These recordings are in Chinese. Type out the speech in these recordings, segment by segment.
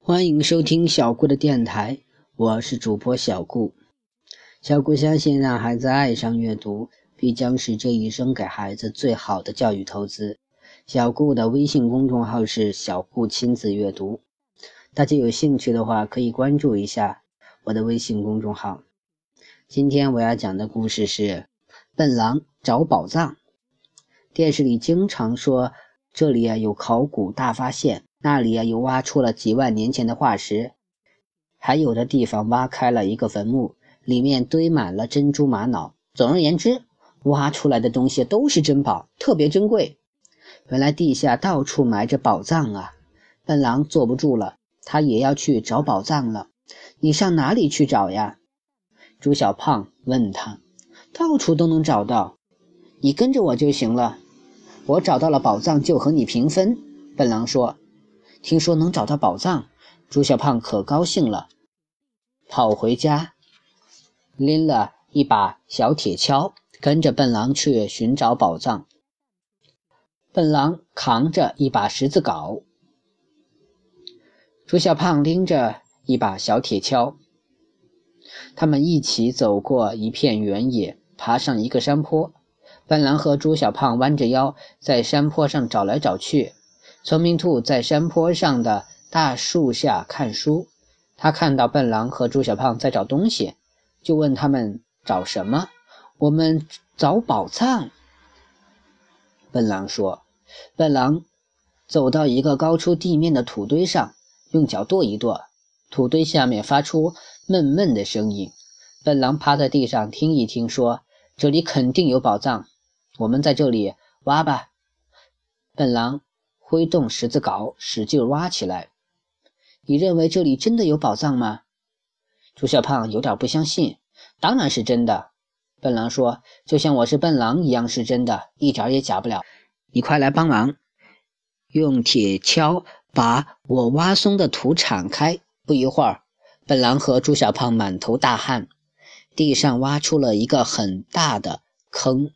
欢迎收听小顾的电台，我是主播小顾。小顾相信，让孩子爱上阅读，必将是这一生给孩子最好的教育投资。小顾的微信公众号是“小顾亲子阅读”，大家有兴趣的话可以关注一下我的微信公众号。今天我要讲的故事是《笨狼找宝藏》。电视里经常说，这里啊有考古大发现。那里啊，又挖出了几万年前的化石，还有的地方挖开了一个坟墓，里面堆满了珍珠玛瑙。总而言之，挖出来的东西都是珍宝，特别珍贵。原来地下到处埋着宝藏啊！笨狼坐不住了，他也要去找宝藏了。你上哪里去找呀？朱小胖问他。到处都能找到，你跟着我就行了。我找到了宝藏就和你平分。笨狼说。听说能找到宝藏，朱小胖可高兴了，跑回家，拎了一把小铁锹，跟着笨狼去寻找宝藏。笨狼扛着一把十字镐，朱小胖拎着一把小铁锹，他们一起走过一片原野，爬上一个山坡。笨狼和朱小胖弯着腰在山坡上找来找去。聪明兔在山坡上的大树下看书，他看到笨狼和猪小胖在找东西，就问他们找什么。我们找宝藏。笨狼说。笨狼走到一个高出地面的土堆上，用脚跺一跺，土堆下面发出闷闷的声音。笨狼趴在地上听一听，说：“这里肯定有宝藏，我们在这里挖吧。”笨狼。挥动十字镐，使劲挖起来。你认为这里真的有宝藏吗？朱小胖有点不相信。当然是真的。笨狼说：“就像我是笨狼一样是真的，一点也假不了。”你快来帮忙，用铁锹把我挖松的土铲开。不一会儿，笨狼和朱小胖满头大汗，地上挖出了一个很大的坑。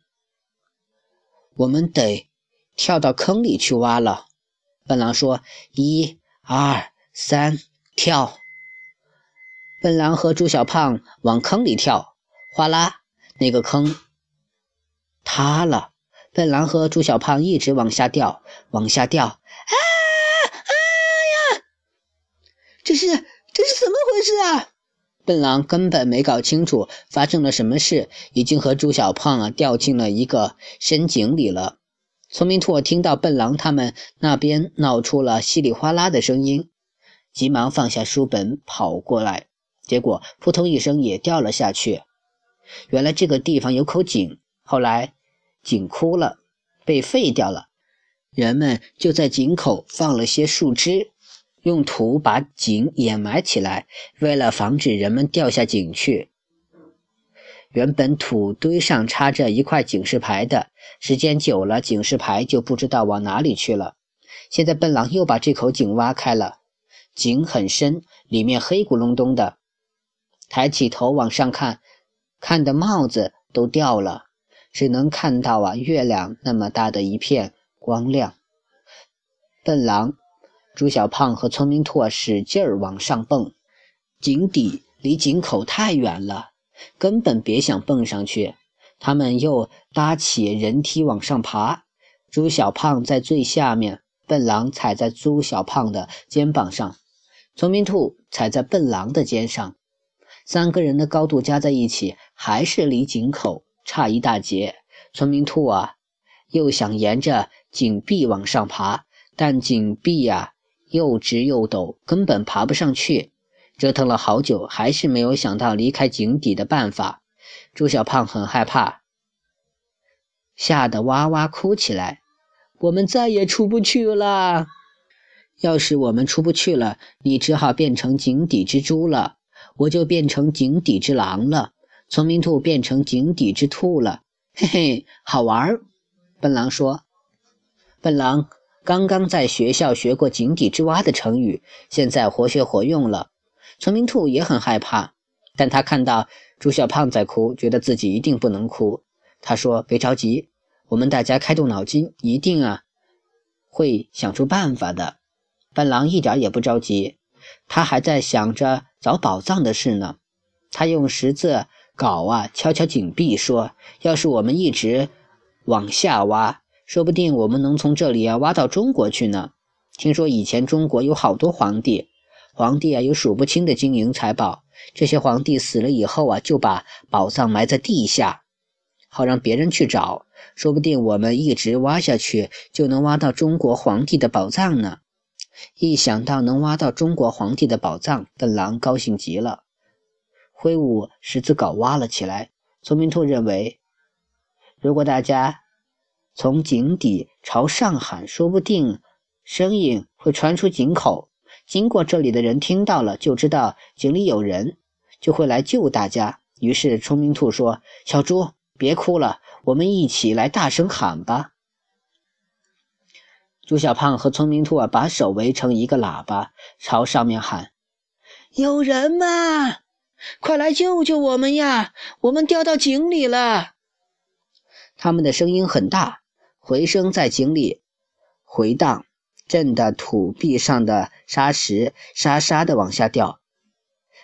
我们得。跳到坑里去挖了，笨狼说：“一、二、三，跳！”笨狼和猪小胖往坑里跳，哗啦，那个坑塌了。笨狼和猪小胖一直往下掉，往下掉。啊啊呀！这是这是怎么回事啊？笨狼根本没搞清楚发生了什么事，已经和猪小胖啊掉进了一个深井里了。聪明兔听到笨狼他们那边闹出了稀里哗啦的声音，急忙放下书本跑过来，结果扑通一声也掉了下去。原来这个地方有口井，后来井枯了，被废掉了，人们就在井口放了些树枝，用土把井掩埋起来，为了防止人们掉下井去。原本土堆上插着一块警示牌的，时间久了，警示牌就不知道往哪里去了。现在笨狼又把这口井挖开了，井很深，里面黑咕隆咚的。抬起头往上看，看的帽子都掉了，只能看到啊月亮那么大的一片光亮。笨狼、猪小胖和聪明兔使劲儿往上蹦，井底离井口太远了。根本别想蹦上去！他们又搭起人梯往上爬。猪小胖在最下面，笨狼踩在猪小胖的肩膀上，聪明兔踩在笨狼的肩上。三个人的高度加在一起，还是离井口差一大截。聪明兔啊，又想沿着井壁往上爬，但井壁呀又直又陡，根本爬不上去。折腾了好久，还是没有想到离开井底的办法。朱小胖很害怕，吓得哇哇哭起来。我们再也出不去了。要是我们出不去了，你只好变成井底之猪了，我就变成井底之狼了。聪明兔变成井底之兔了，嘿嘿，好玩儿。笨狼说：“笨狼刚刚在学校学过‘井底之蛙’的成语，现在活学活用了。”聪明兔也很害怕，但他看到猪小胖在哭，觉得自己一定不能哭。他说：“别着急，我们大家开动脑筋，一定啊会想出办法的。”笨狼一点也不着急，他还在想着找宝藏的事呢。他用十字镐啊敲敲井壁，说：“要是我们一直往下挖，说不定我们能从这里啊挖到中国去呢。听说以前中国有好多皇帝，皇帝啊有数不清的金银财宝。这些皇帝死了以后啊，就把宝藏埋在地下，好让别人去找。说不定我们一直挖下去，就能挖到中国皇帝的宝藏呢。”一想到能挖到中国皇帝的宝藏，笨狼高兴极了，挥舞十字镐挖了起来。聪明兔认为，如果大家从井底朝上喊，说不定声音会传出井口。经过这里的人听到了，就知道井里有人，就会来救大家。于是聪明兔说：“小猪，别哭了，我们一起来大声喊吧。”朱小胖和聪明兔啊，把手围成一个喇叭，朝上面喊：“有人吗？快来救救我们呀！我们掉到井里了。”他们的声音很大，回声在井里回荡，震得土壁上的沙石沙沙的往下掉，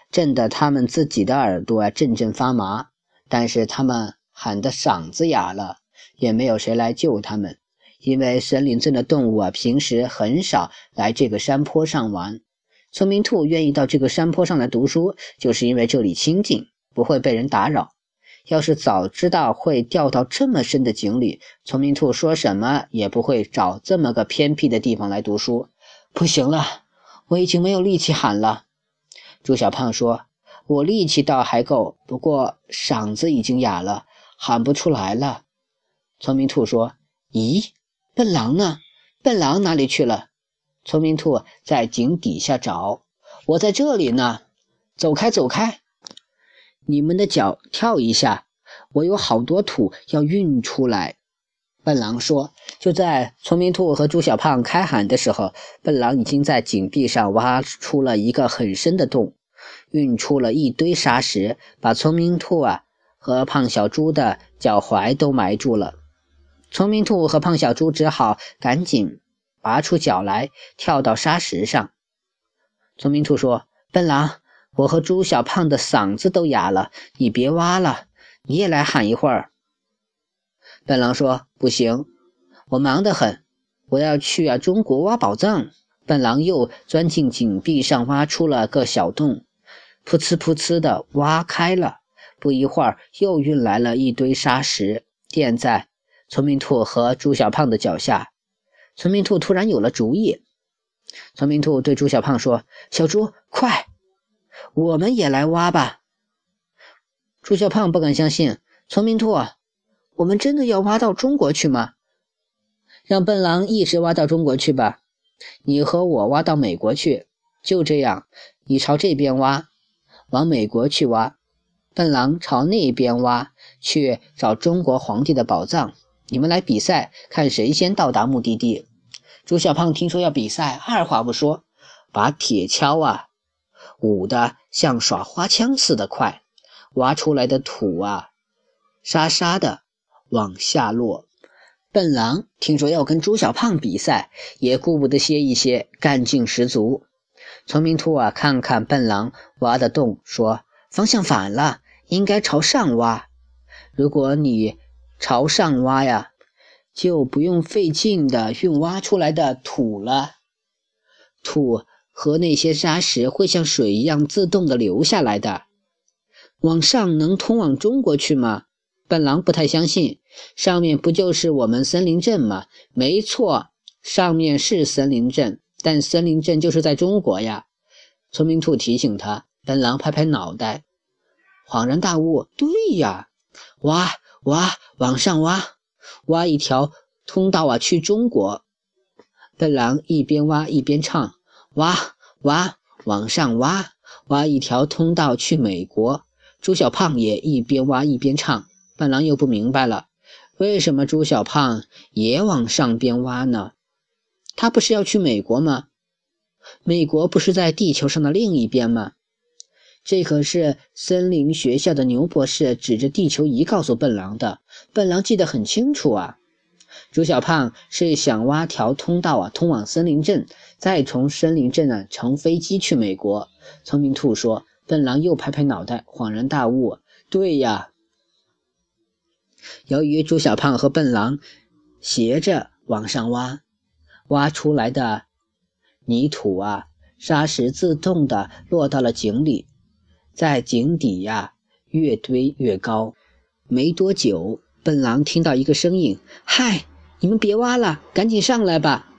震得他们自己的耳朵啊阵阵发麻。但是他们喊的嗓子哑了，也没有谁来救他们。因为森林镇的动物啊，平时很少来这个山坡上玩。聪明兔愿意到这个山坡上来读书，就是因为这里清静，不会被人打扰。要是早知道会掉到这么深的井里，聪明兔说什么也不会找这么个偏僻的地方来读书。不行了，我已经没有力气喊了。猪小胖说：“我力气倒还够，不过嗓子已经哑了，喊不出来了。”聪明兔说：“咦？”笨狼呢？笨狼哪里去了？聪明兔在井底下找。我在这里呢。走开，走开！你们的脚跳一下，我有好多土要运出来。笨狼说。就在聪明兔和猪小胖开喊的时候，笨狼已经在井壁上挖出了一个很深的洞，运出了一堆沙石，把聪明兔啊和胖小猪的脚踝都埋住了。聪明兔和胖小猪只好赶紧拔出脚来，跳到沙石上。聪明兔说：“笨狼，我和猪小胖的嗓子都哑了，你别挖了，你也来喊一会儿。”笨狼说：“不行，我忙得很，我要去啊中国挖宝藏。”笨狼又钻进井壁上，挖出了个小洞，噗呲噗呲的挖开了。不一会儿，又运来了一堆沙石，垫在。聪明兔和猪小胖的脚下，聪明兔突然有了主意。聪明兔对猪小胖说：“小猪，快，我们也来挖吧。”朱小胖不敢相信：“聪明兔，我们真的要挖到中国去吗？”让笨狼一直挖到中国去吧，你和我挖到美国去。就这样，你朝这边挖，往美国去挖；笨狼朝那边挖，去找中国皇帝的宝藏。你们来比赛，看谁先到达目的地。朱小胖听说要比赛，二话不说，把铁锹啊舞得像耍花枪似的快，挖出来的土啊沙沙的往下落。笨狼听说要跟猪小胖比赛，也顾不得歇一歇，干劲十足。聪明兔啊，看看笨狼挖的洞，说：“方向反了，应该朝上挖。如果你……”朝上挖呀，就不用费劲的运挖出来的土了。土和那些沙石会像水一样自动的流下来的。往上能通往中国去吗？笨狼不太相信。上面不就是我们森林镇吗？没错，上面是森林镇，但森林镇就是在中国呀。聪明兔提醒他，笨狼拍拍脑袋，恍然大悟：对呀，挖。挖，往上挖，挖一条通道啊，去中国。笨狼一边挖一边唱：挖挖，往上挖，挖一条通道去美国。猪小胖也一边挖一边唱。笨狼又不明白了，为什么猪小胖也往上边挖呢？他不是要去美国吗？美国不是在地球上的另一边吗？这可是森林学校的牛博士指着地球仪告诉笨狼的，笨狼记得很清楚啊。朱小胖是想挖条通道啊，通往森林镇，再从森林镇啊乘飞机去美国。聪明兔说。笨狼又拍拍脑袋，恍然大悟：“对呀。”由于朱小胖和笨狼斜着往上挖，挖出来的泥土啊、沙石自动的落到了井里，在井底呀越堆越高。没多久，笨狼听到一个声音：“嗨，你们别挖了，赶紧上来吧！”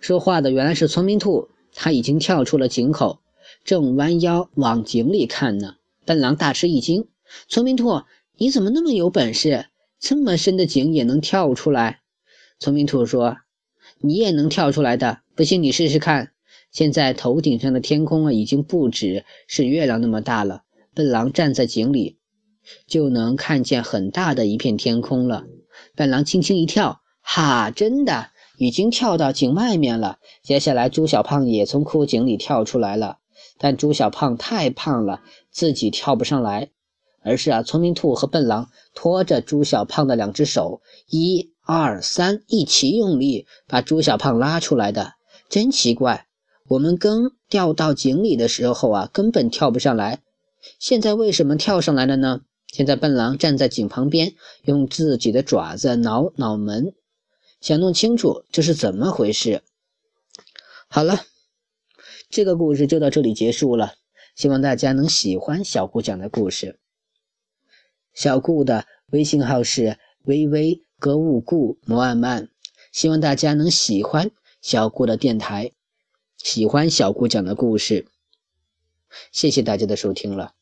说话的原来是聪明兔，他已经跳出了井口。正弯腰往井里看呢，笨狼大吃一惊：“聪明兔，你怎么那么有本事？这么深的井也能跳出来？”聪明兔说：“你也能跳出来的，不信你试试看。”现在头顶上的天空啊，已经不止是月亮那么大了。笨狼站在井里，就能看见很大的一片天空了。笨狼轻轻一跳，哈，真的已经跳到井外面了。接下来，猪小胖也从枯井里跳出来了。但猪小胖太胖了，自己跳不上来，而是啊，聪明兔和笨狼拖着猪小胖的两只手，一二三，一起用力把猪小胖拉出来的。真奇怪，我们刚掉到井里的时候啊，根本跳不上来，现在为什么跳上来了呢？现在笨狼站在井旁边，用自己的爪子挠脑门，想弄清楚这是怎么回事。好了。这个故事就到这里结束了，希望大家能喜欢小顾讲的故事。小顾的微信号是微微格物顾摩安曼，希望大家能喜欢小顾的电台，喜欢小顾讲的故事。谢谢大家的收听了。